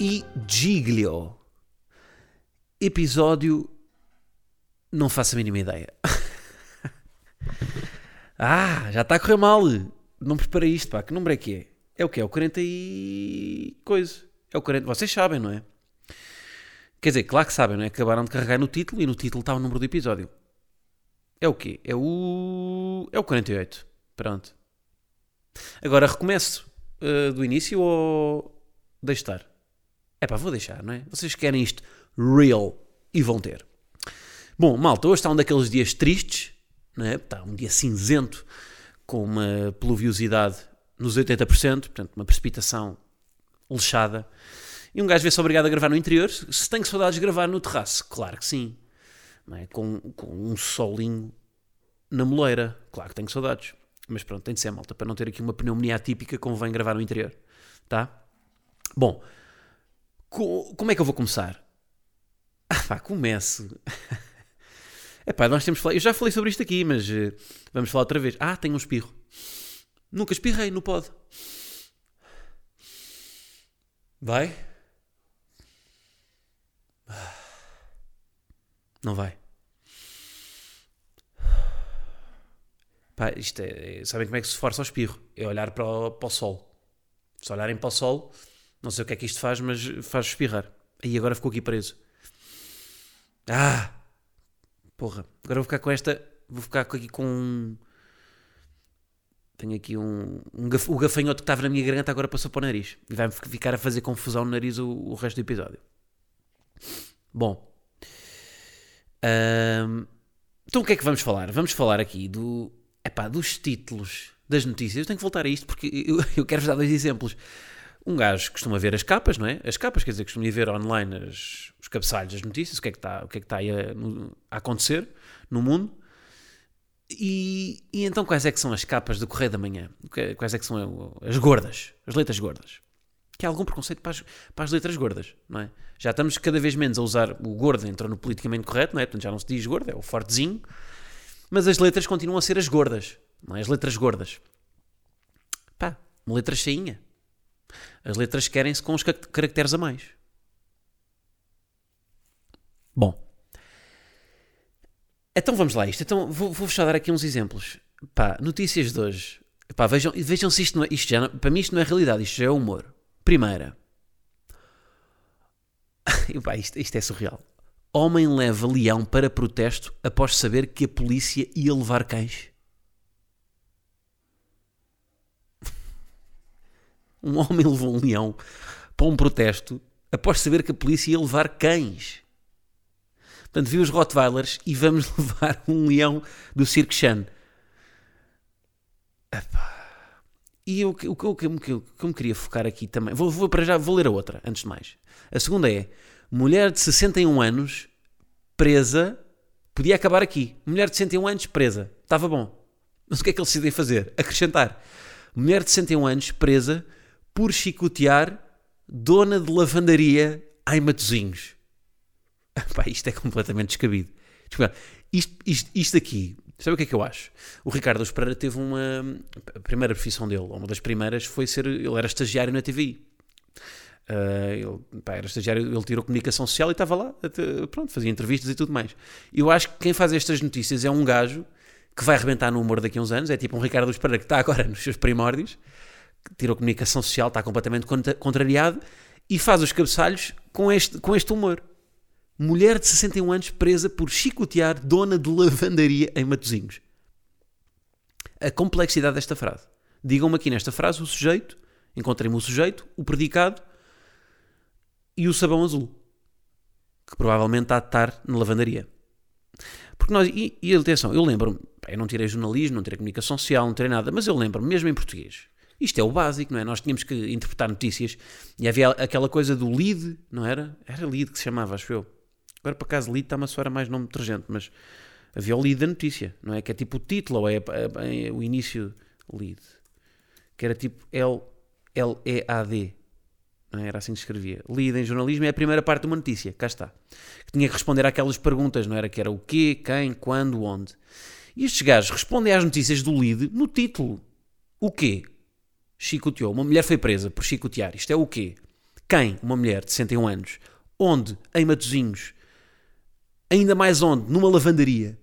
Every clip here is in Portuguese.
E Giglio. Episódio. Não faço a mínima ideia. ah, já está a correr mal. Não preparei isto, pá. Que número é que é? É o que? É o 40 e. coisa. É o 40. Vocês sabem, não é? Quer dizer, claro que sabem, não é? Acabaram de carregar no título e no título está o número do episódio. É o quê? É o. É o 48. Pronto. Agora recomeço uh, do início ou deixo estar? É pá, vou deixar, não é? Vocês querem isto real e vão ter. Bom, malta, hoje está um daqueles dias tristes, não é? Está um dia cinzento, com uma pluviosidade nos 80%, portanto, uma precipitação lixada. E um gajo vê-se obrigado a gravar no interior. Se tem saudades de gravar no terraço, claro que sim. É? com, com um solinho na moleira, claro que tenho saudades. Mas pronto, tem de ser malta, para não ter aqui uma pneumonia atípica, convém gravar no interior. Tá? Bom, co como é que eu vou começar? Ah pá, começo. É pá, nós temos falado. Eu já falei sobre isto aqui, mas uh, vamos falar outra vez. Ah, tenho um espirro. Nunca espirrei, não pode. Vai? Não vai. Pá, isto é, sabem como é que se força o espirro? É olhar para o, para o sol. Se olharem para o sol, não sei o que é que isto faz, mas faz espirrar. Aí agora ficou aqui preso. Ah! Porra, agora vou ficar com esta. Vou ficar aqui com um. Tenho aqui um. um gaf, o gafanhoto que estava na minha garganta agora passou para o nariz. E vai ficar a fazer confusão no nariz o, o resto do episódio. Bom. então o que é que vamos falar? Vamos falar aqui do. Epá, dos títulos das notícias. Eu tenho que voltar a isto porque eu, eu quero-vos dar dois exemplos. Um gajo costuma ver as capas, não é? As capas, quer dizer, costuma ver online as, os cabeçalhos das notícias, o que é que está, o que é que está aí a, a acontecer no mundo. E, e, então quais é que são as capas do Correio da Manhã? Quais é que são as gordas, as letras gordas? Que há algum preconceito para as, para as, letras gordas, não é? Já estamos cada vez menos a usar o gordo, entrou no politicamente correto, não é? Portanto já não se diz gordo, é o fortezinho. Mas as letras continuam a ser as gordas, não é? As letras gordas. Pá, letra cheinha. As letras querem-se com os caracteres a mais. Bom. Então vamos lá isto. Então vou, vou dar aqui uns exemplos. Pá, notícias de hoje. Pá, vejam, vejam se isto não é, isto já não, para mim isto não é realidade, isto já é humor. Primeira. Pá, isto, isto é surreal. Homem leva leão para protesto após saber que a polícia ia levar cães. Um homem levou um leão para um protesto após saber que a polícia ia levar cães. Portanto, viu os Rottweilers e vamos levar um leão do Cirque Chan. E eu, o, que, eu me queria focar aqui também. Vou, vou, para já, vou ler a outra, antes de mais. A segunda é: mulher de 61 anos presa. Podia acabar aqui. Mulher de 61 anos presa. Estava bom. Mas o que é que eles decidem fazer? Acrescentar: mulher de 61 anos presa por chicotear dona de lavandaria em Matozinhos. Pá, isto é completamente descabido. Isto, isto, isto aqui, sabe o que é que eu acho? O Ricardo Esperança teve uma. A primeira profissão dele, uma das primeiras, foi ser. Ele era estagiário na TVI. Uh, ah, ele pá, era estagiário, ele tirou comunicação social e estava lá, pronto, fazia entrevistas e tudo mais. Eu acho que quem faz estas notícias é um gajo que vai arrebentar no humor daqui a uns anos, é tipo um Ricardo Esperança que está agora nos seus primórdios tirou comunicação social, está completamente contrariado e faz os cabeçalhos com este, com este humor. Mulher de 61 anos presa por chicotear dona de lavandaria em Matozinhos. A complexidade desta frase. Digam-me aqui nesta frase o sujeito, encontrei-me o sujeito, o predicado e o sabão azul. Que provavelmente está a estar na lavandaria. Porque nós, e, e atenção, eu lembro-me, eu não tirei jornalismo, não tirei comunicação social, não tirei nada, mas eu lembro-me, mesmo em português, Isto é o básico, não é? Nós tínhamos que interpretar notícias e havia aquela coisa do lead, não era? Era lead que se chamava, acho eu. Agora, por acaso, lead está-me a soar mais nome detergente, mas havia o lead da notícia, não é? Que é tipo o título ou é, é, é o início lead. Que era tipo L-E-A-D. Não é? Era assim que escrevia. Lead em jornalismo é a primeira parte de uma notícia, cá está. Que tinha que responder àquelas perguntas, não era? Que era o quê, quem, quando, onde. E estes gajos respondem às notícias do lead no título. O quê? Chicoteou. Uma mulher foi presa por chicotear. Isto é o quê? Quem? Uma mulher de 61 anos. Onde? Em Matozinhos. Ainda mais onde? Numa lavandaria.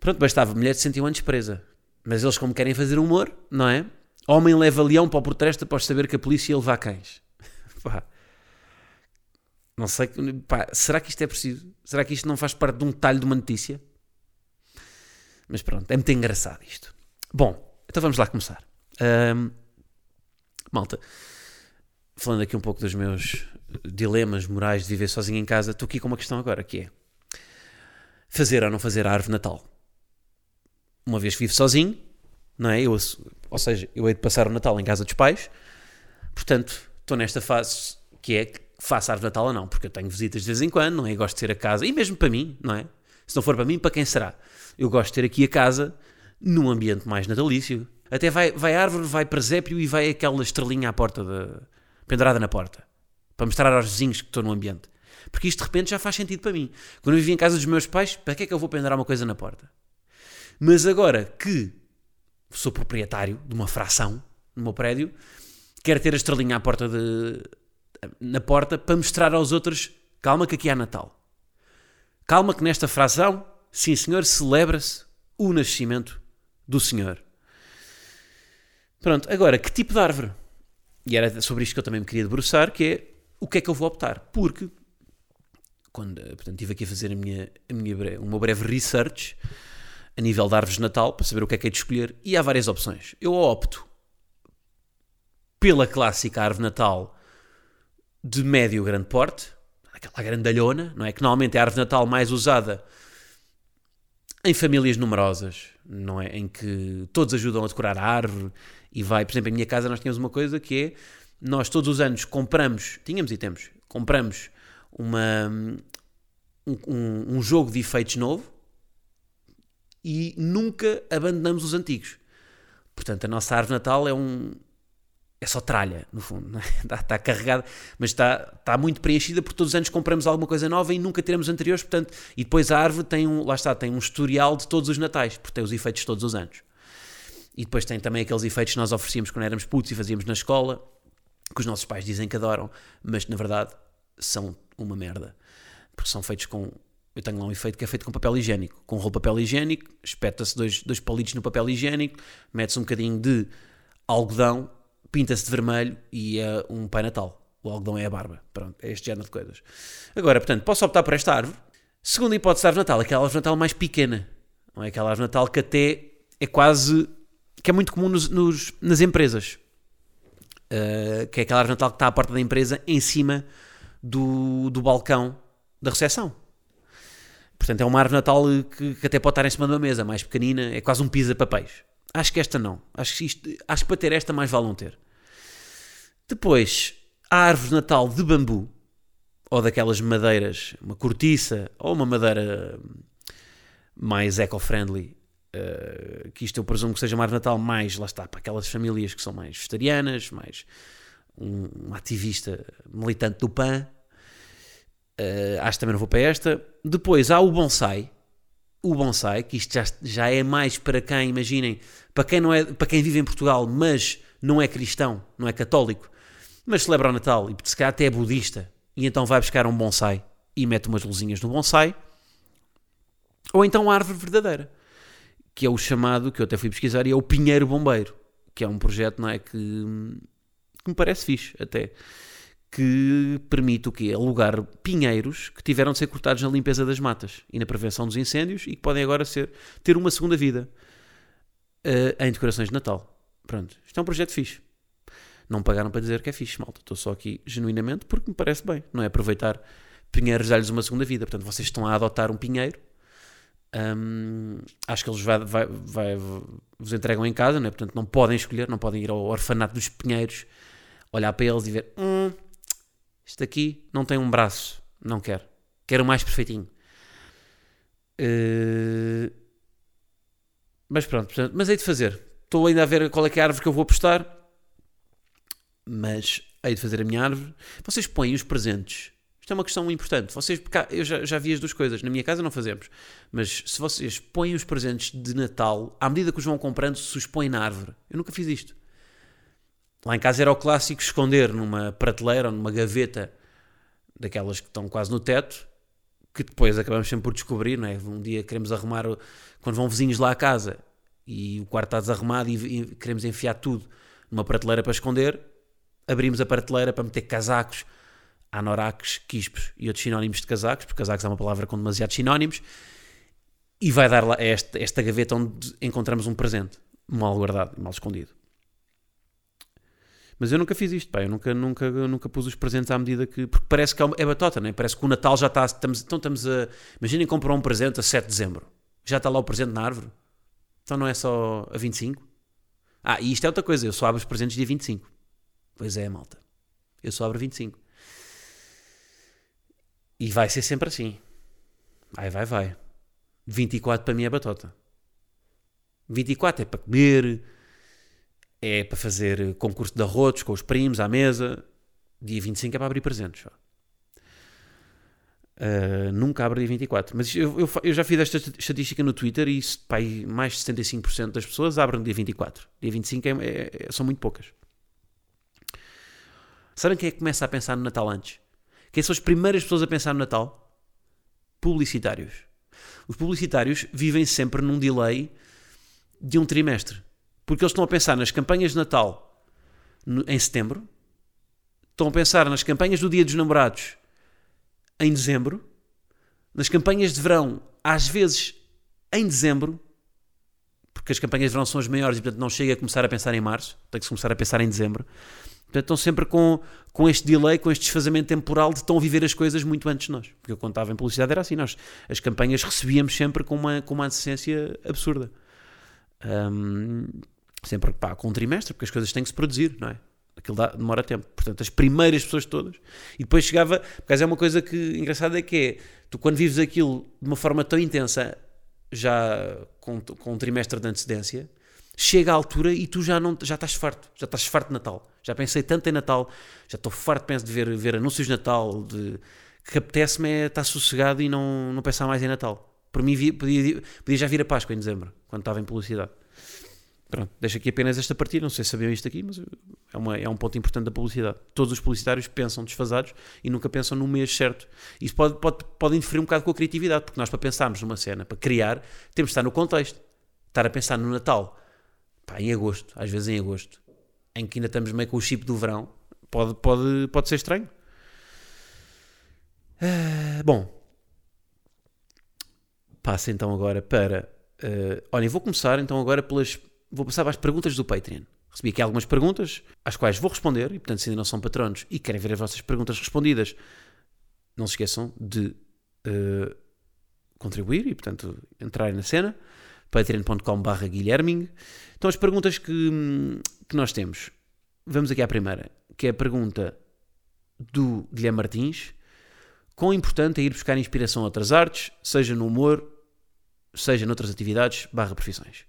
Pronto, bastava. Mulher de 61 anos presa. Mas eles, como querem fazer humor, não é? Homem leva leão para o protesta após saber que a polícia ia levar cães. Pá. Não sei. Pá, será que isto é preciso? Será que isto não faz parte de um detalhe de uma notícia? Mas pronto, é muito engraçado isto. Bom, então vamos lá começar. Um, malta, falando aqui um pouco dos meus dilemas morais de viver sozinho em casa, estou aqui com uma questão agora, que é fazer ou não fazer a árvore Natal. Uma vez que vivo sozinho, não é? Eu, ou seja, eu hei de passar o Natal em casa dos pais, portanto, estou nesta fase que é faço a árvore Natal ou não, porque eu tenho visitas de vez em quando, não é? Eu gosto de ter a casa, e mesmo para mim, não é? Se não for para mim, para quem será? Eu gosto de ter aqui a casa num ambiente mais natalício. Até vai, vai árvore, vai presépio e vai aquela estrelinha à porta, de, pendurada na porta, para mostrar aos vizinhos que estou no ambiente. Porque isto de repente já faz sentido para mim. Quando eu vivia em casa dos meus pais, para que é que eu vou pendurar uma coisa na porta? Mas agora que sou proprietário de uma fração no meu prédio, quero ter a estrelinha à porta de, na porta para mostrar aos outros: calma, que aqui há Natal. Calma, que nesta fração, sim senhor, celebra-se o nascimento do Senhor. Pronto, agora, que tipo de árvore? E era sobre isto que eu também me queria debruçar, que é o que é que eu vou optar. Porque, quando portanto, estive aqui a fazer a minha, a minha, o meu breve research a nível de árvores de Natal, para saber o que é que é de escolher, e há várias opções. Eu opto pela clássica árvore Natal de médio grande porte, aquela grandalhona, não é? Que normalmente é a árvore Natal mais usada em famílias numerosas, não é? Em que todos ajudam a decorar a árvore e vai, por exemplo, em minha casa nós tínhamos uma coisa que é, nós todos os anos compramos, tínhamos e temos, compramos uma, um, um, um jogo de efeitos novo e nunca abandonamos os antigos. Portanto, a nossa árvore natal é um, é só tralha, no fundo. É? Está, está, carregada, mas está, está muito preenchida porque todos os anos compramos alguma coisa nova e nunca teremos anteriores, portanto, e depois a árvore tem um, lá está, tem um historial de todos os natais, porque tem os efeitos todos os anos. E depois tem também aqueles efeitos que nós oferecíamos quando éramos putos e fazíamos na escola, que os nossos pais dizem que adoram, mas na verdade são uma merda. Porque são feitos com. Eu tenho lá um efeito que é feito com papel higiênico. Com rolo de papel higiênico, espeta-se dois, dois palitos no papel higiênico, mete-se um bocadinho de algodão pinta-se de vermelho e é um Pai Natal. O algodão é a barba. Pronto, é este género de coisas. Agora, portanto, posso optar por esta árvore. Segunda hipótese de árvore Natal, aquela árvore Natal mais pequena. Não é aquela árvore Natal que até é quase. que é muito comum nos, nos nas empresas. Uh, que é aquela árvore Natal que está à porta da empresa em cima do, do balcão da recepção. Portanto, é uma árvore Natal que, que, até pode estar em cima de uma mesa, mais pequenina, é quase um pisa-papéis. Acho que esta não. Acho que, isto, acho que para ter esta mais vale não ter. Depois, a árvore de Natal de bambu, ou daquelas madeiras, uma cortiça, ou uma madeira mais eco-friendly, uh, que isto eu presumo que seja uma árvore de Natal mais, lá está, para aquelas famílias que são mais vegetarianas, mais um, um ativista militante do PAN. Uh, acho que também não vou para esta. Depois há o bonsai, o bonsai, que isto já, já é mais para quem, imaginem, para quem, não é, para quem vive em Portugal, mas não é cristão, não é católico, mas celebra o Natal e se calhar até é budista, e então vai buscar um bonsai e mete umas luzinhas no bonsai, ou então a árvore verdadeira, que é o chamado, que eu até fui pesquisar, e é o Pinheiro Bombeiro, que é um projeto não é, que, que me parece fixe até que permite o quê? Alugar pinheiros que tiveram de ser cortados na limpeza das matas e na prevenção dos incêndios e que podem agora ser, ter uma segunda vida uh, em decorações de Natal. Pronto, isto é um projeto fixe. Não pagaram para dizer que é fixe, malta. Estou só aqui genuinamente porque me parece bem. Não é aproveitar pinheiros dar-lhes uma segunda vida. Portanto, vocês estão a adotar um pinheiro hum, acho que eles vai, vai, vai- vos entregam em casa, não é? portanto não podem escolher, não podem ir ao orfanato dos Pinheiros, olhar para eles e ver: hum, isto aqui não tem um braço, não quero, quero o mais perfeitinho. Eh, mas pronto, portanto, mas hei de fazer. Estou ainda a ver qual é é a árvore que eu vou apostar, mas hei de fazer a minha árvore. Vocês põem os presentes. Isto é uma questão importante. Vocês, eu já, já vi as duas coisas. Na minha casa não fazemos. Mas se vocês põem os presentes de Natal, à medida que os vão comprando, se os põem na árvore. Eu nunca fiz isto. Lá em casa era o clássico esconder numa prateleira ou numa gaveta daquelas que estão quase no teto, que depois acabamos sempre por descobrir, não é? Um dia queremos arrumar, o- quando vão vizinhos lá à casa e o quarto está desarrumado e queremos enfiar tudo numa prateleira para esconder, abrimos a prateleira para meter casacos, anoraks, quispos e outros sinónimos de casacos, porque casacos é uma palavra com demasiados sinónimos, e vai dar lá esta, esta gaveta onde encontramos um presente, mal guardado, mal escondido. Mas eu nunca fiz isto, pá. Eu nunca, nunca, nunca pus os presentes à medida que. Porque parece que é, uma- é é? Parece que o Natal já está. Estamos, então estamos a. Imaginem comprar um presente a 7 de dezembro. Já está lá o presente na árvore. Então não é só a 25? Ah, e isto é outra coisa. Eu só abro os presentes dia 25. Pois é, malta. Eu só abro 25. E vai ser sempre assim. Vai, vai, vai. 24 para mim é batota. 24 é para comer, é para fazer concurso de arrotos com os primos à mesa. Dia 25 é para abrir presentes. Uh, nunca abro dia 24. Mas eu, eu eu já fiz esta estatística no Twitter e pá, mais de 75% das pessoas abrem dia 24. Dia 25 é, é- é- são muito poucas. Sabem quem é que começa a pensar no Natal antes? Quem são as primeiras pessoas a pensar no Natal? Publicitários. Os publicitários vivem sempre num delay de um trimestre. Porque eles estão a pensar nas campanhas de Natal em setembro, estão a pensar nas campanhas do Dia dos Namorados em dezembro, nas campanhas de verão, às vezes em dezembro, porque as campanhas de verão são as maiores e portanto não chega a começar a pensar em março, tem que se começar a pensar em dezembro. Portanto, estão sempre com, com este delay, com este desfazamento temporal de estão a viver as coisas muito antes de nós. Porque eu contava em publicidade era assim, nós as campanhas recebíamos sempre com uma, com uma antecedência absurda. Hum, sempre pá, com um trimestre, porque as coisas têm que se produzir, não é? Aquilo dá- demora tempo. Portanto, as primeiras pessoas todas. E depois chegava. Porque é uma coisa que engraçada é que é tu, quando vives aquilo de uma forma tão intensa, já com, com um trimestre de antecedência, chega à altura e tu já, não, já estás farto. Já estás farto de Natal. Já pensei tanto em Natal, já estou farto penso, de ver, ver anúncios de Natal, de, que apetece-me é estar sossegado e não, não pensar mais em Natal. Por mim, podia, podia já vir a Páscoa em dezembro, quando estava em publicidade. Pronto, deixo aqui apenas esta partida. Não sei se sabiam isto aqui, mas é, uma, é um ponto importante da publicidade. Todos os publicitários pensam desfasados e nunca pensam no mês certo. Isso pode, pode, pode interferir um bocado com a criatividade, porque nós, para pensarmos numa cena, para criar, temos de estar no contexto. Estar a pensar no Natal, pá, em agosto, às vezes em agosto, em que ainda estamos meio com o chip do verão, pode, pode, pode ser estranho. Ah, bom, passo então agora para. eh, olhem, vou começar então agora pelas. Vou passar para as perguntas do Patreon. Recebi aqui algumas perguntas, às quais vou responder, e portanto, se ainda não são patronos e querem ver as vossas perguntas respondidas, não se esqueçam de eh, contribuir e, portanto, entrarem na cena. patreon.com.br Guilherming. Então, as perguntas que, hum, que nós temos. Vamos aqui à primeira, que é a pergunta do Guilherme Martins. Quão importante é ir buscar inspiração a outras artes, seja no humor, seja noutras atividades barra profissões?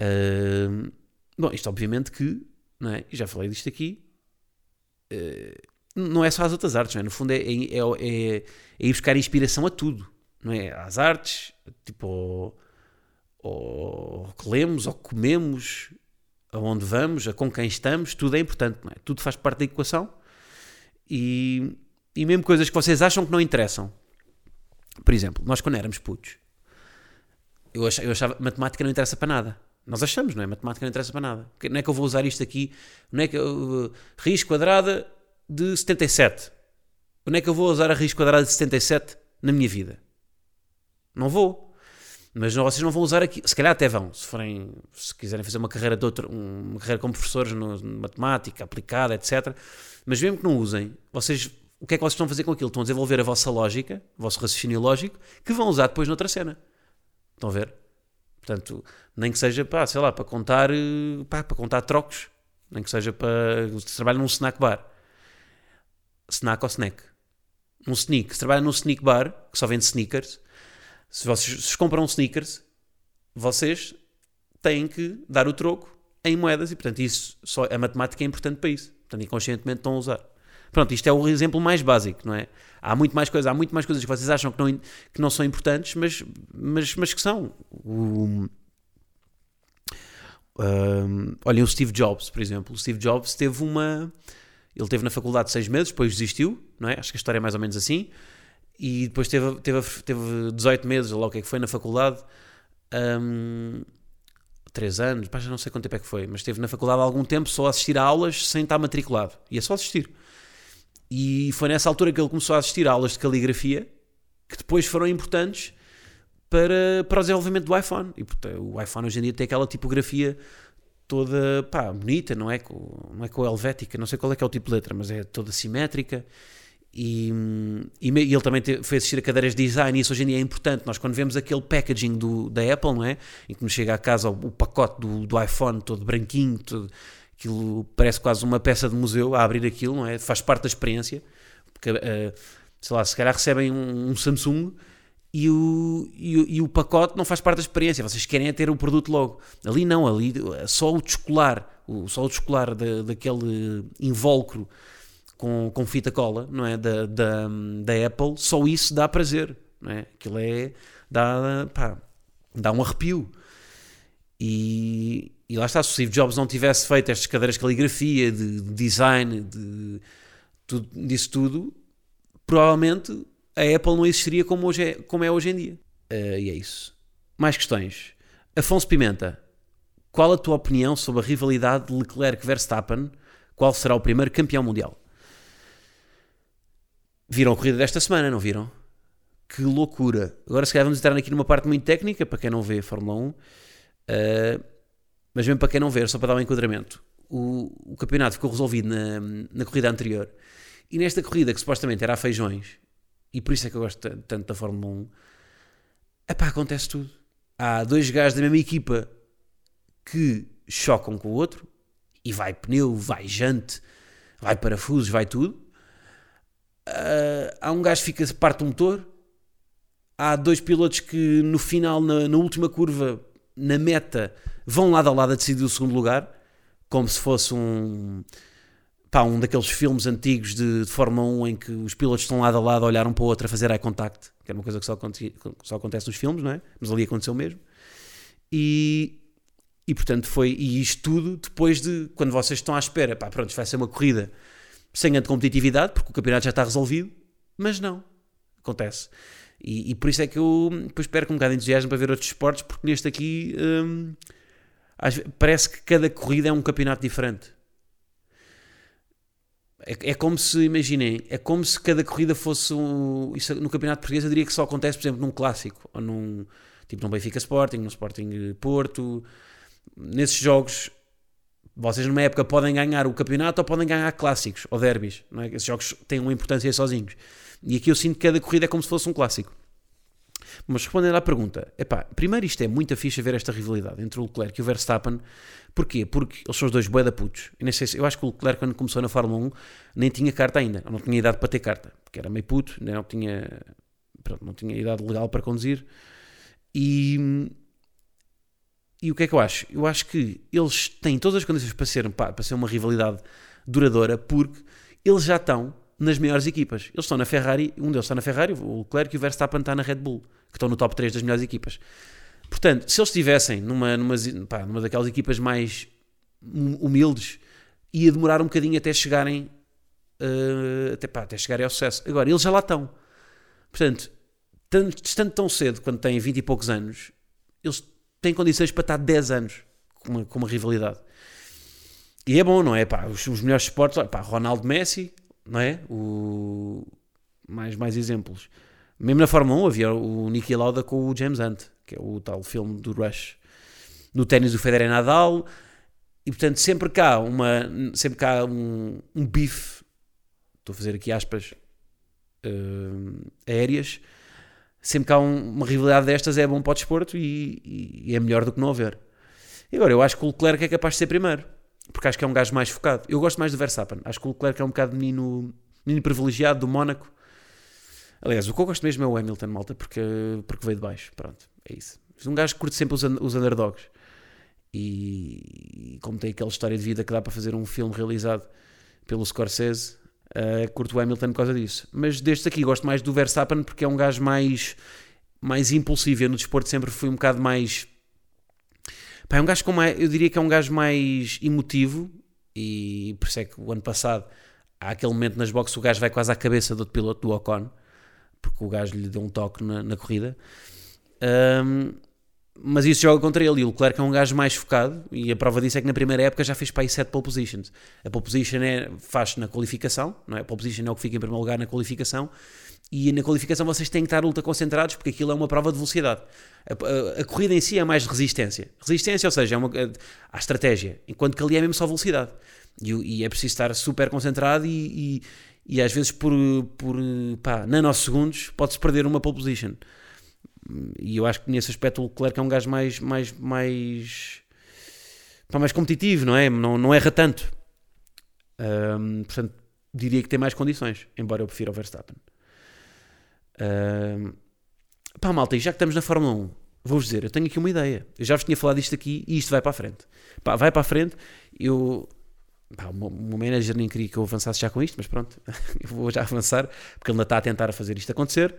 Ahm, bom, isto obviamente que, é? Já falei disto aqui, eh, não é só as outras artes, é? No fundo é, é, é- é ir buscar inspiração a tudo, não é? Às artes, tipo, ao, ao que lemos, ao que comemos, aonde vamos, a com quem estamos, tudo é importante, não é? Tudo faz parte da equação e, e mesmo coisas que vocês acham que não interessam. Por exemplo, nós quando éramos putos, eu achava, eu achava matemática não interessa para nada. Nós achamos, não é? Matemática não interessa para nada. Não é que eu vou usar isto aqui, não é que eu, uh, raiz quadrada de 77. Onde é que eu vou usar a raiz quadrada de 77 na minha vida? Não vou. Mas não- vocês não vão usar aqui, se calhar até vão, se forem, se quiserem fazer uma carreira de outro, uma carreira como professores no, matemática aplicada, etc. Mas mesmo que não usem, vocês o que é que vocês estão a fazer com aquilo? Estão a desenvolver a vossa lógica, o vosso raciocínio lógico, que vão usar depois noutra cena. Estão a ver? Portanto, nem que seja, pá, sei lá, para contar, eh, pá, para contar trocos, nem que seja para. Se trabalha num snack bar. Snack ou snack? Um sneak. Se trabalha num sneak bar, que só vende sneakers, se vocês se compram sneakers, vocês têm que dar o troco em moedas e, portanto, isso só, a matemática é importante para isso. Portanto, inconscientemente estão a usar. Pronto, isto é o exemplo mais básico, não é? Há muito mais coisas, há muito mais coisas que vocês acham que não, que não são importantes, mas, mas, mas que são. O, um, olhem o Steve Jobs, por exemplo. O Steve Jobs teve uma. Ele teve na faculdade seis meses, depois desistiu, não é? Acho que a história é mais ou menos assim. E depois teve, teve, teve 18 meses, lá o que é que foi, na faculdade. Um, 3 anos, pá, já não sei quanto tempo é que foi, mas esteve na faculdade há algum tempo só a assistir a aulas sem estar matriculado. Ia só assistir. E foi nessa altura que ele começou a assistir a aulas de caligrafia que depois foram importantes para, para o desenvolvimento do iPhone. E o iPhone hoje em dia tem aquela tipografia toda pá, bonita, não é, não é com a helvética, não sei qual é que é o tipo de letra, mas é toda simétrica. E, e, ele também te, foi assistir a cadeiras de design, e isso hoje em dia é importante. Nós, quando vemos aquele packaging do, da Apple, não é? Em que nos chega a casa o, o pacote do, do iPhone todo branquinho, todo, aquilo parece quase uma peça de museu a abrir aquilo, não é? Faz parte da experiência. Porque, uh, sei lá, se calhar recebem um, um Samsung e o, e, o, e, o pacote não faz parte da experiência. Vocês querem é ter o produto logo. Ali não, ali só o descolar, o, só o descolar da, daquele invólucro com, com fita cola, não é? Da, da, da Apple, só isso dá prazer, não é? Aquilo é. dá, pá, dá um arrepio. E, e lá está, se o Steve Jobs não tivesse feito estas cadeiras de caligrafia, de, de design, de tudo, disso tudo, provavelmente a Apple não existiria como, hoje é, como é hoje em dia. Uh, e é isso. Mais questões. Afonso Pimenta, qual a tua opinião sobre a rivalidade de Leclerc-Verstappen? Qual será o primeiro campeão mundial? Viram a corrida desta semana, não viram? Que loucura. Agora, se calhar, vamos entrar aqui numa parte muito técnica, para quem não vê a Fórmula 1. Uh, mas mesmo para quem não ver, só para dar um enquadramento, o, o campeonato ficou resolvido na, na corrida anterior. E nesta corrida, que supostamente era a feijões, e por isso é que eu gosto tanto da Fórmula 1, epá, acontece tudo. Há dois gajos da mesma equipa que chocam com o outro, e vai pneu, vai jante, vai parafusos, vai tudo. Uh, há um gajo que fica, parte o motor. Há dois pilotos que no final, na, na última curva, na meta, vão lado a lado a decidir o segundo lugar, como se fosse um, pá, um daqueles filmes antigos de, de, Fórmula 1 em que os pilotos estão lado a lado a olhar um para o outro a fazer eye contact, que é uma coisa que só, só acontece nos filmes, não é? Mas ali aconteceu mesmo. E, e portanto foi, e isto tudo depois de, quando vocês estão à espera, pá, pronto, vai ser uma corrida sem grande competitividade, porque o campeonato já está resolvido, mas não, acontece. E, e, por isso é que eu depois perco um bocado de entusiasmo para ver outros esportes, porque neste aqui hum, parece que cada corrida é um campeonato diferente. É, é, como se, imaginem, é como se cada corrida fosse um, isso no campeonato português. Eu diria que só acontece, por exemplo, num clássico, ou num tipo num Benfica Sporting, num Sporting Porto. Nesses jogos, vocês numa época podem ganhar o campeonato ou podem ganhar clássicos ou derbys. É? Esses jogos têm uma importância sozinhos. E aqui eu sinto que cada corrida é como se fosse um clássico. Mas respondendo à pergunta, epá, primeiro isto é muita ficha ver esta rivalidade entre o Leclerc e o Verstappen. Porquê? Porque eles são os dois bué da putos. Eu, se, eu acho que o Leclerc, quando começou na Fórmula 1, nem tinha carta ainda. Não tinha idade para ter carta. Porque era meio puto, não tinha, pronto, não tinha idade legal para conduzir. E, e o que é que eu acho? Eu acho que eles têm todas as condições para ser, para ser uma rivalidade duradoura, porque eles já estão nas maiores equipas. Eles estão na Ferrari, um deles está na Ferrari, o Leclerc e o Verstappen está na Red Bull, que estão no top 3 das melhores equipas. Portanto, se eles estivessem numa, numa, pá, numa daquelas equipas mais humildes, ia demorar um bocadinho até chegarem uh, até, pá, até chegarem ao sucesso. Agora, eles já lá estão. Portanto, tanto, estando tão cedo, quando têm 20 e poucos anos, eles têm condições para estar 10 anos com uma, com uma rivalidade. E é bom, não é? Pá, os, os melhores esportes, pá, Ronaldo Messi, não é? O... Mais, mais exemplos. Mesmo na Fórmula 1 havia o Niki Lauda com o James Hunt, que é o tal filme do Rush. No ténis o Federer Nadal. E portanto sempre cá, uma, sempre cá um, um bife, estou a fazer aqui aspas, uh, aéreas, sempre que há um, uma rivalidade destas é bom para o desporto e, e, é melhor do que não haver. E agora, eu acho que o Leclerc é capaz de ser primeiro, porque acho que é um gajo mais focado. Eu gosto mais do Verstappen, acho que o Leclerc é um bocado menino, menino privilegiado do Mónaco. Aliás, o que eu gosto mesmo é o Hamilton, malta, porque, porque veio de baixo. Pronto, é isso. Um gajo que curte sempre os, os underdogs. E, e como tem aquela história de vida que dá para fazer um filme realizado pelo Scorsese, uh, curto o Hamilton por causa disso. Mas deste aqui gosto mais do Verstappen porque é um gajo mais, mais impulsivo. Eu no desporto sempre fui um bocado mais. Pá, é um gajo com mais, eu diria que é um gajo mais emotivo e por isso é que o ano passado há aquele momento nas boxes o gajo vai quase à cabeça do outro piloto do Ocon porque o gajo lhe deu um toque na, na corrida. Um, mas isso joga contra ele. E o Leclerc é um gajo mais focado. E a prova disso é que na primeira época já fez para aí 7 pole positions. A pole position é, faz na qualificação, não é? A pole position é o que fica em primeiro lugar na qualificação. E na qualificação vocês têm que estar ultra concentrados porque aquilo é uma prova de velocidade. A, a, a corrida em si é mais resistência. Resistência, ou seja, é uma, a, estratégia. Enquanto que ali é mesmo só velocidade. E, e é preciso estar super concentrado e, e, e às vezes por, por pá, nanosegundos pode-se perder uma pole position. E eu acho que nesse aspecto o Leclerc é um gajo mais, mais, mais, pá, mais competitivo, não é? Não, não erra tanto. Um, portanto, diria que tem mais condições, embora eu prefira o Verstappen. Um, pá, malta, e já que estamos na Fórmula 1, vou-vos dizer, eu tenho aqui uma ideia. Eu já vos tinha falado disto aqui e isto vai para a frente. Pá, vai para a frente. Eu, pá, o meu manager nem queria que eu avançasse já com isto, mas pronto, eu vou já avançar, porque ele ainda está a tentar fazer isto acontecer.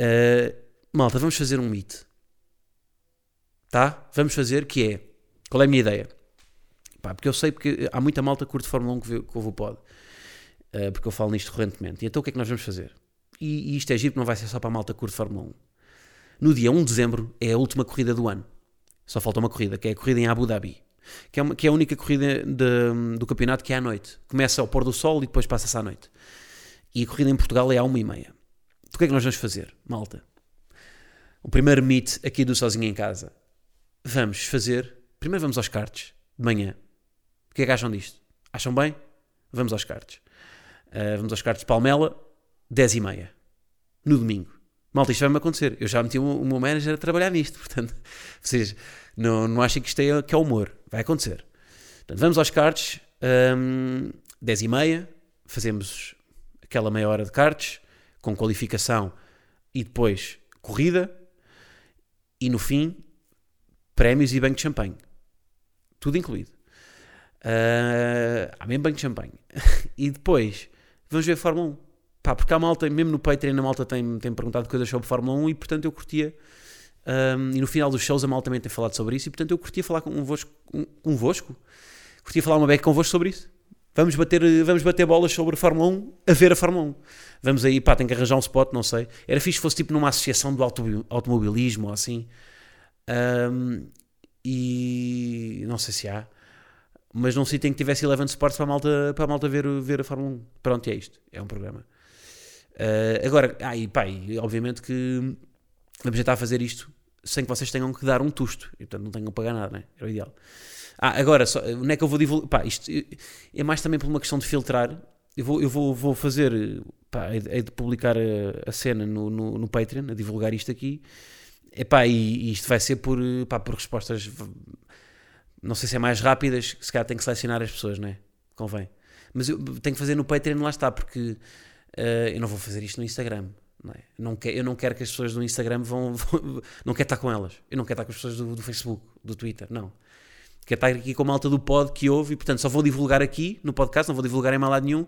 Uh, malta, vamos fazer um meet. Tá? Vamos fazer, que é, qual é a minha ideia? Pá, porque eu sei porque há muita malta curto Fórmula 1 que, que ouve o pod, uh, porque eu falo nisto recorrentemente. E então o que é que nós vamos fazer? E, e isto é giro, não vai ser só para a malta curto Fórmula 1. No dia 1 de dezembro é a última corrida do ano. Só falta uma corrida, que é a corrida em Abu Dhabi. Que é, uma, que é a única corrida de, do campeonato que é à noite. Começa ao pôr do sol e depois passa-se à noite. E a corrida em Portugal é à uma e meia. Então, o que é que nós vamos fazer, malta? O primeiro meet aqui do Sozinho em Casa. Vamos fazer. Primeiro vamos aos cartes, de manhã. O que é que acham disto? Acham bem? Vamos aos cartes. Uh, vamos aos cartes de Palmela, 10 e meia. No domingo. Malta, isto vai-me acontecer. Eu já meti o, meu manager a trabalhar nisto, portanto, vocês não, não achem que isto é, que é humor. Vai acontecer. Portanto, vamos aos cartes, um, 10 e meia, fazemos aquela meia hora de cartes, com qualificação e depois corrida, e no fim, prémios e banco de champanhe. Tudo incluído. Uh, há mesmo banco de champanhe. e depois, vamos ver Fórmula 1. Pá, porque a malta, mesmo no Patreon, a malta tem, tem perguntado coisas sobre Fórmula 1 e portanto eu curtia. Um, e no final dos shows a malta também tem falado sobre isso e portanto eu curtia falar convosco. convosco. Curtia falar uma beca convosco sobre isso. Vamos bater, vamos bater bolas sobre a Fórmula 1 a ver a Fórmula 1. Vamos aí, pá, tem que arranjar um spot, não sei. Era fixe se fosse tipo numa associação do automobilismo ou assim. Um, e não sei se há. Mas não sei tem que tivesse Eleven Sports para a malta, para a malta ver, ver a Fórmula 1. Pronto, é isto. É um programa. Uh, agora, ah, e pá, e obviamente que vamos tentar fazer isto sem que vocês tenham que dar um tusto. E portanto não tenham que pagar nada, né? Era o ideal. Ah, agora, só, onde é que eu vou divulgar? Pá, isto é mais também por uma questão de filtrar. Eu vou, eu vou, vou fazer, pá, é de publicar a, a cena no, no, no, Patreon, a divulgar isto aqui. Epá, e, e isto vai ser por, pá, por respostas, não sei se é mais rápidas, se calhar tenho que selecionar as pessoas, não é? Convém. Mas eu tenho que fazer no Patreon, lá está, porque uh, eu não vou fazer isto no Instagram. Não é? não quer, eu não quero que as pessoas do Instagram vão, vão, Não quero estar com elas. Eu não quero estar com as pessoas do, do Facebook, do Twitter, não quer estar aqui com a malta do pod que ouve e portanto só vou divulgar aqui no podcast, não vou divulgar em mal nenhum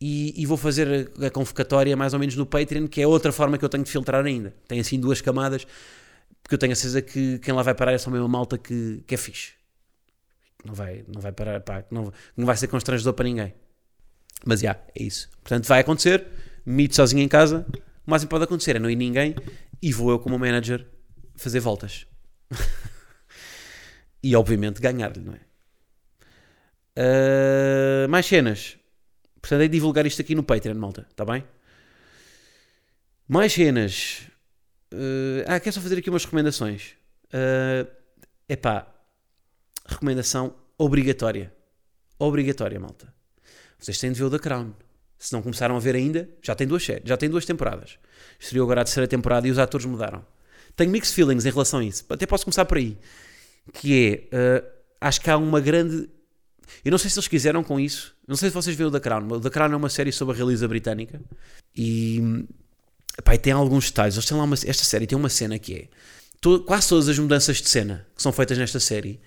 e, e, vou fazer a, convocatória mais ou menos no Patreon, que é outra forma que eu tenho de filtrar ainda. Tem assim duas camadas, porque eu tenho a certeza que quem lá vai parar é só a malta que, que é fixe. Não vai, não vai parar, pá, não, não vai ser constrangedor para ninguém. Mas já, é isso. Portanto, vai acontecer, mito sozinho em casa, o máximo que pode acontecer é não ir ninguém e vou eu como manager fazer voltas. e obviamente ganhar-lhe, não é? Uh, mais cenas. Portanto, é divulgar isto aqui no Patreon, malta, está bem? Mais cenas. Uh, ah, quero só fazer aqui umas recomendações. Uh, epá, recomendação obrigatória. Obrigatória, malta. Vocês têm de ver o The Crown. Se não começaram a ver ainda, já tem duas séries, já tem duas temporadas. Estreou agora a terceira temporada e os atores mudaram. Tenho mixed feelings em relação a isso. Até posso começar por aí. Que é, uh, acho que há uma grande. Eu não sei se eles quiseram com isso. Não sei se vocês viram o The Crown. O The Crown é uma série sobre a realeza britânica. E. Pá, tem alguns detalhes. Eles têm lá uma, esta série tem uma cena que é. To, quase todas as mudanças de cena que são feitas nesta série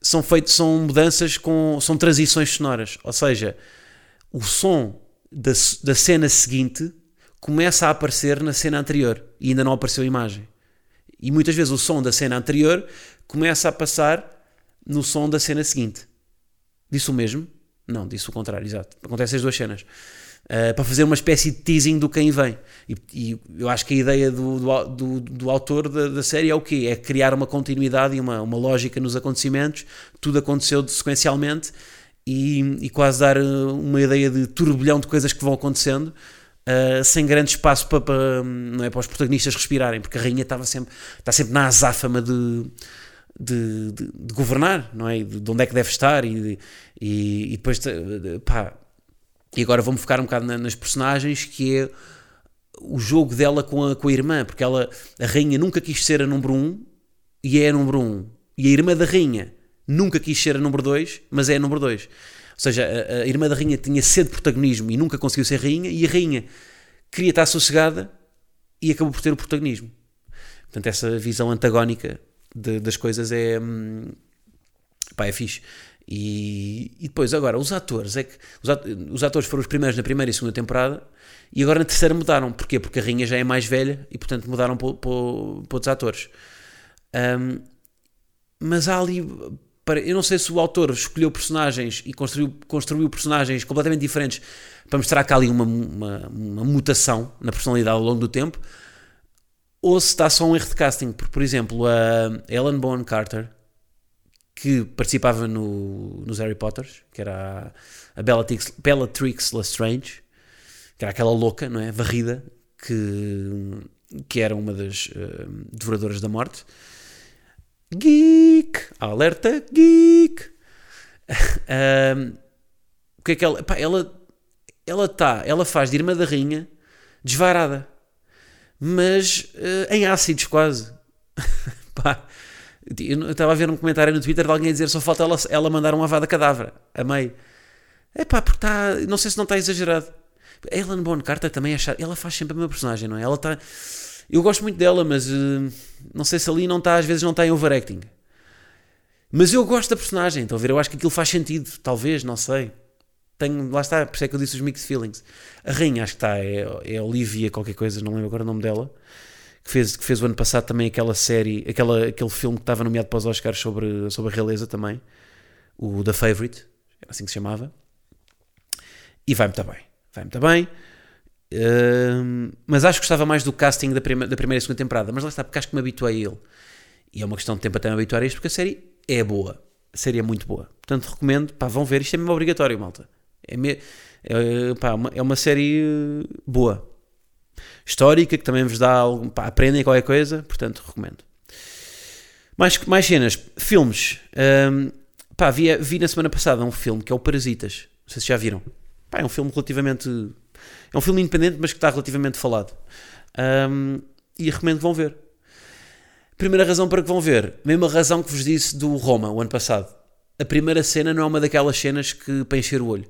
são feitas são mudanças com são transições sonoras ou seja o som da, da cena seguinte começa a aparecer na cena anterior e ainda não apareceu a imagem e muitas vezes o som da cena anterior começa a passar no som da cena seguinte disse o mesmo não disse o contrário exato acontecem as duas cenas uh, para fazer uma espécie de teasing do quem vem. E, e eu acho que a ideia do, do, do, do autor da, da, série é o quê? É criar uma continuidade e uma, uma lógica nos acontecimentos, tudo aconteceu sequencialmente e, e quase dar eh, uma ideia de turbilhão de coisas que vão acontecendo. Uh, sem grande espaço para, para, não é, para os protagonistas respirarem, porque a rainha estava sempre, está sempre na azáfama de, de, de, de, governar, não é? De, de, onde é que deve estar e, e, e depois, pá, e agora vou-me focar um bocado nas personagens, que é o jogo dela com a, com a irmã, porque ela, a rainha nunca quis ser a número 1 um, e é a número 1. Um. E a irmã da rainha nunca quis ser a número 2, mas é a número 2. Ou seja, a, a, irmã da rainha tinha sede de protagonismo e nunca conseguiu ser rainha, e a rainha queria estar sossegada e acabou por ter o protagonismo. Portanto, essa visão antagónica de, das coisas é. Hum, pá, é fixe. E, e, depois, agora, os atores, é que os atores foram os primeiros na primeira e segunda temporada e agora na terceira mudaram. Porquê? Porque a Rainha já é mais velha e, portanto, mudaram para, para, para outros atores. Um, mas há ali. Eu não sei se o autor escolheu personagens e construiu, construiu personagens completamente diferentes para mostrar que há ali uma, uma, uma mutação na personalidade ao longo do tempo, ou se está só um erro de casting. Porque, por exemplo, a Ellen Bonham Carter que participava no, nos Harry Potters, que era a, Bellatrix, Bellatrix Lestrange, que era aquela louca, não é? Varrida, que, que era uma das uh, devoradoras da morte. Geek! Alerta, geek! um, que é que ela. Pá, ela ela tá, ela faz de irmã da rainha desvarada, mas uh, em ácidos quase. pá, eu estava a ver um comentário no Twitter de alguém a dizer só falta ela, ela mandar um avada cadáver. Amei. É pá, porque está. Não sei se não está exagerado. A Ellen Bonham Carter também é chata. Ela faz sempre a mesma personagem, não é? Ela está. Eu gosto muito dela, mas uh, não sei se ali não está, às vezes não está em overacting. Mas eu gosto da personagem, estão a ver? Eu acho que aquilo faz sentido, talvez, não sei. Tenho, lá está, por isso é que eu disse os mixed feelings. A rainha, acho que está, é, é Olivia, qualquer coisa, não lembro agora o nome dela que fez, que fez o ano passado também aquela série, aquela, aquele filme que estava nomeado para os Oscars sobre, sobre a realeza também, o The Favorite, era assim que se chamava. E vai muito bem, vai muito bem. Uh, mas acho que gostava mais do casting da, prima, da primeira e segunda temporada, mas lá está, porque acho que me habituei a ele. E é uma questão de tempo até me habituar a isto, porque a série é boa. A série é muito boa. Portanto, recomendo, pá, vão ver. Isto é mesmo obrigatório, malta. É, me, é, pá, uma, é uma série boa histórica, que também vos dá algo, pá, aprendem qualquer coisa, portanto recomendo. Mais, mais cenas, filmes. Um, pá, vi, vi na semana passada um filme que é o Parasitas. Não sei se já viram. Pá, é um filme relativamente. É um filme independente, mas que está relativamente falado. Um, e recomendo que vão ver. Primeira razão para que vão ver, mesma razão que vos disse do Roma o ano passado. A primeira cena não é uma daquelas cenas que para encher o olho,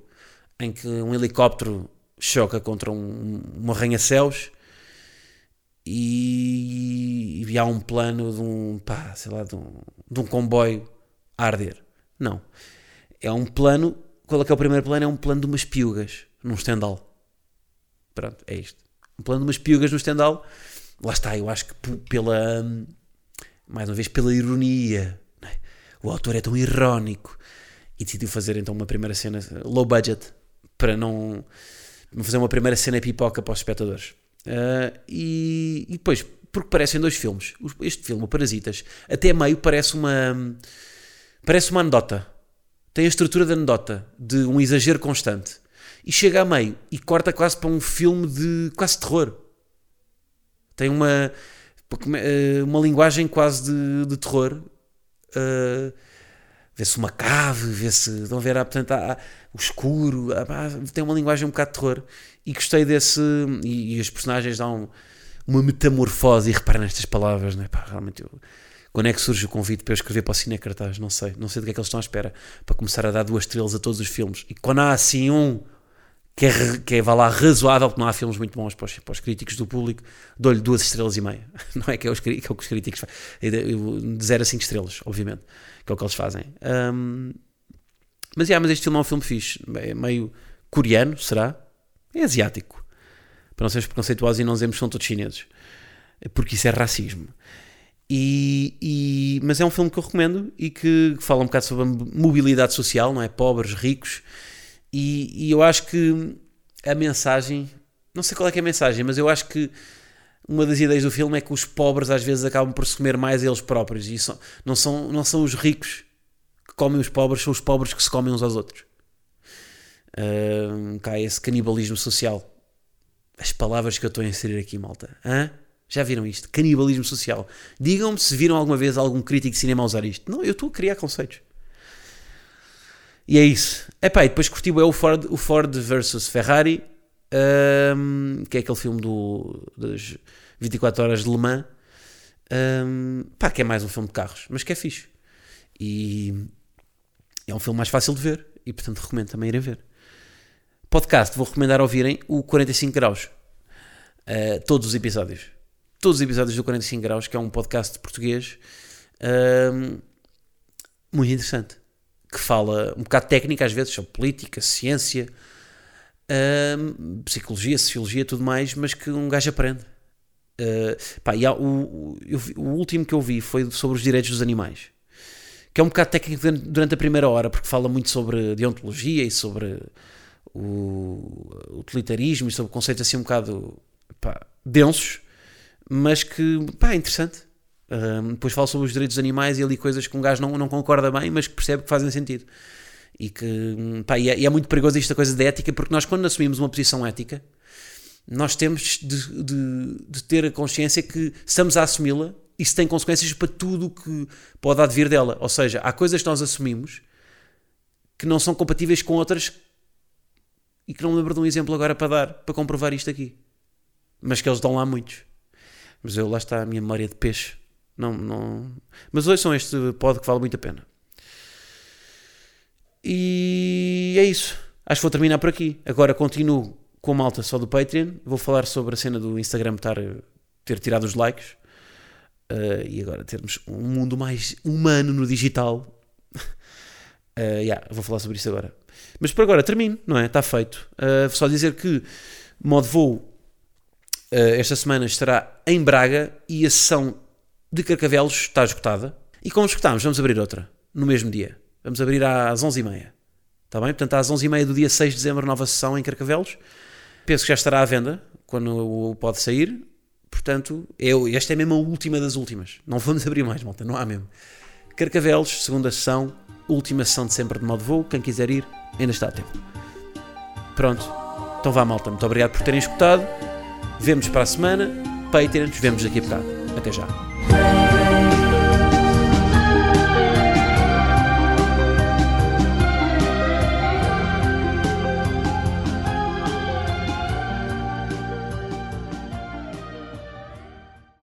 em que um helicóptero choca contra um, um arranha-céus e, e há um plano de um, pá, sei lá, de um, de um comboio a arder. Não. É um plano, qual é que é o primeiro plano? É um plano de umas piugas num estendal. Pronto, é isto. Um plano de umas piugas no estendal. Lá está, eu acho que pela, mais uma vez, pela ironia. É? O autor é tão irónico e decidiu fazer então uma primeira cena low budget para não fazer uma primeira cena pipoca para os espectadores. Uh, e, e, depois, porque parecem dois filmes. Este filme, o Parasitas, até meio parece uma. Parece uma anedota. Tem a estrutura da anedota, de um exagero constante. E chega a meio e corta quase para um filme de quase terror. Tem uma. Uma linguagem quase de, de terror. Uh, vê-se uma cave, vê-se. Estão a ver? Portanto, há, o escuro, ah, tem uma linguagem um bocado de terror. E gostei desse. E, e os personagens dão uma metamorfose. E repara nestas palavras, né? pá, realmente eu. Quando é que surge o convite para eu escrever para o Cine Cartaz? Não sei. Não sei do que é que eles estão à espera. Para começar a dar duas estrelas a todos os filmes. E quando há assim um que é, que é vá lá, razoável, porque não há filmes muito bons para os, para os críticos do público, dou-lhe duas estrelas e meia. Não é que é, os, que é o que os críticos fazem. De 0 a 5 estrelas, obviamente. Que é o que eles fazem. Um, mas, yeah, mas este filme é um filme fixe. É meio coreano, será? É asiático. Para não sermos preconceituosos e não dizemos que são todos chineses. Porque isso é racismo. E, e, mas é um filme que eu recomendo e que, fala um bocado sobre a mobilidade social, não é? Pobres, ricos. E, e, eu acho que a mensagem, não sei qual é, é a mensagem, mas eu acho que uma das ideias do filme é que os pobres às vezes acabam por se comer mais eles próprios. E são, não, são, não são os ricos comem os pobres, são os pobres que se comem uns aos outros. Uh, cá esse canibalismo social. As palavras que eu estou a inserir aqui, malta. Hã? Já viram isto? Canibalismo social. Digam-me se viram alguma vez algum crítico de cinema a usar isto. Não, eu estou a criar conceitos. E é isso. Epá, e depois curti é o Ford, o Ford versus Ferrari, um, que é aquele filme do, das 24 horas de Le Mans. Um, pá, que é mais um filme de carros, mas que é fixe. E é um filme mais fácil de ver e, portanto, recomendo também irem ver. Podcast, vou recomendar ouvirem o 45 Graus. Uh, todos os episódios todos os episódios do 45 Graus, que é um podcast português um, muito interessante, que fala um bocado técnica às vezes sobre política, ciência, um, psicologia, sociologia, tudo mais, mas que um gajo aprende. Uh, pá, há, o, vi, o último que eu vi foi sobre os direitos dos animais, que é um bocado técnico durante a primeira hora, porque fala muito sobre deontologia e sobre o utilitarismo e sobre conceitos assim um bocado pá, densos, mas que, pá, é interessante. depois falo sobre os direitos dos animais e ali coisas que um gajo não, não concorda bem, mas que percebe que fazem sentido. E que, pá, e é, e é muito perigoso esta coisa da ética, porque nós, quando assumimos uma posição ética, nós temos de, de, de ter a consciência que estamos a assumi-la isso tem consequências para tudo o que pode advir dela. Ou seja, há coisas que nós assumimos que não são compatíveis com outras e que não me lembro de um exemplo agora para dar, para comprovar isto aqui. Mas que eles dão lá muitos. Mas eu lá está a minha memória de peixe. Não, não... Mas hoje são este pod que vale muito a pena. E é isso. Acho que vou terminar por aqui. Agora continuo com a malta só do Patreon. Vou falar sobre a cena do Instagram estar, ter tirado os likes. Uh, e agora termos um mundo mais humano no digital. Uh, yeah, vou falar sobre isso agora. Mas por agora termino, não é? Está feito. Uh, só dizer que modo voo eh, esta semana estará em Braga e a sessão de Carcavelos está esgotada. E como esgotámos, vamos abrir outra no mesmo dia. Vamos abrir às 11h30. Está bem? Portanto, às 11h30 do dia 6 de dezembro, nova sessão em Carcavelos. Penso que já estará à venda quando pode sair. Portanto, eu, esta é mesmo a última das últimas. Não vamos abrir mais, malta, não há mesmo. Carcavelos, segunda sessão, última sessão de sempre de modo voo. Quem quiser ir, ainda está a tempo. Pronto. Então vá, malta. Muito obrigado por terem escutado. Vemos para a semana. Patreons, vemos daqui a bocado. Até já.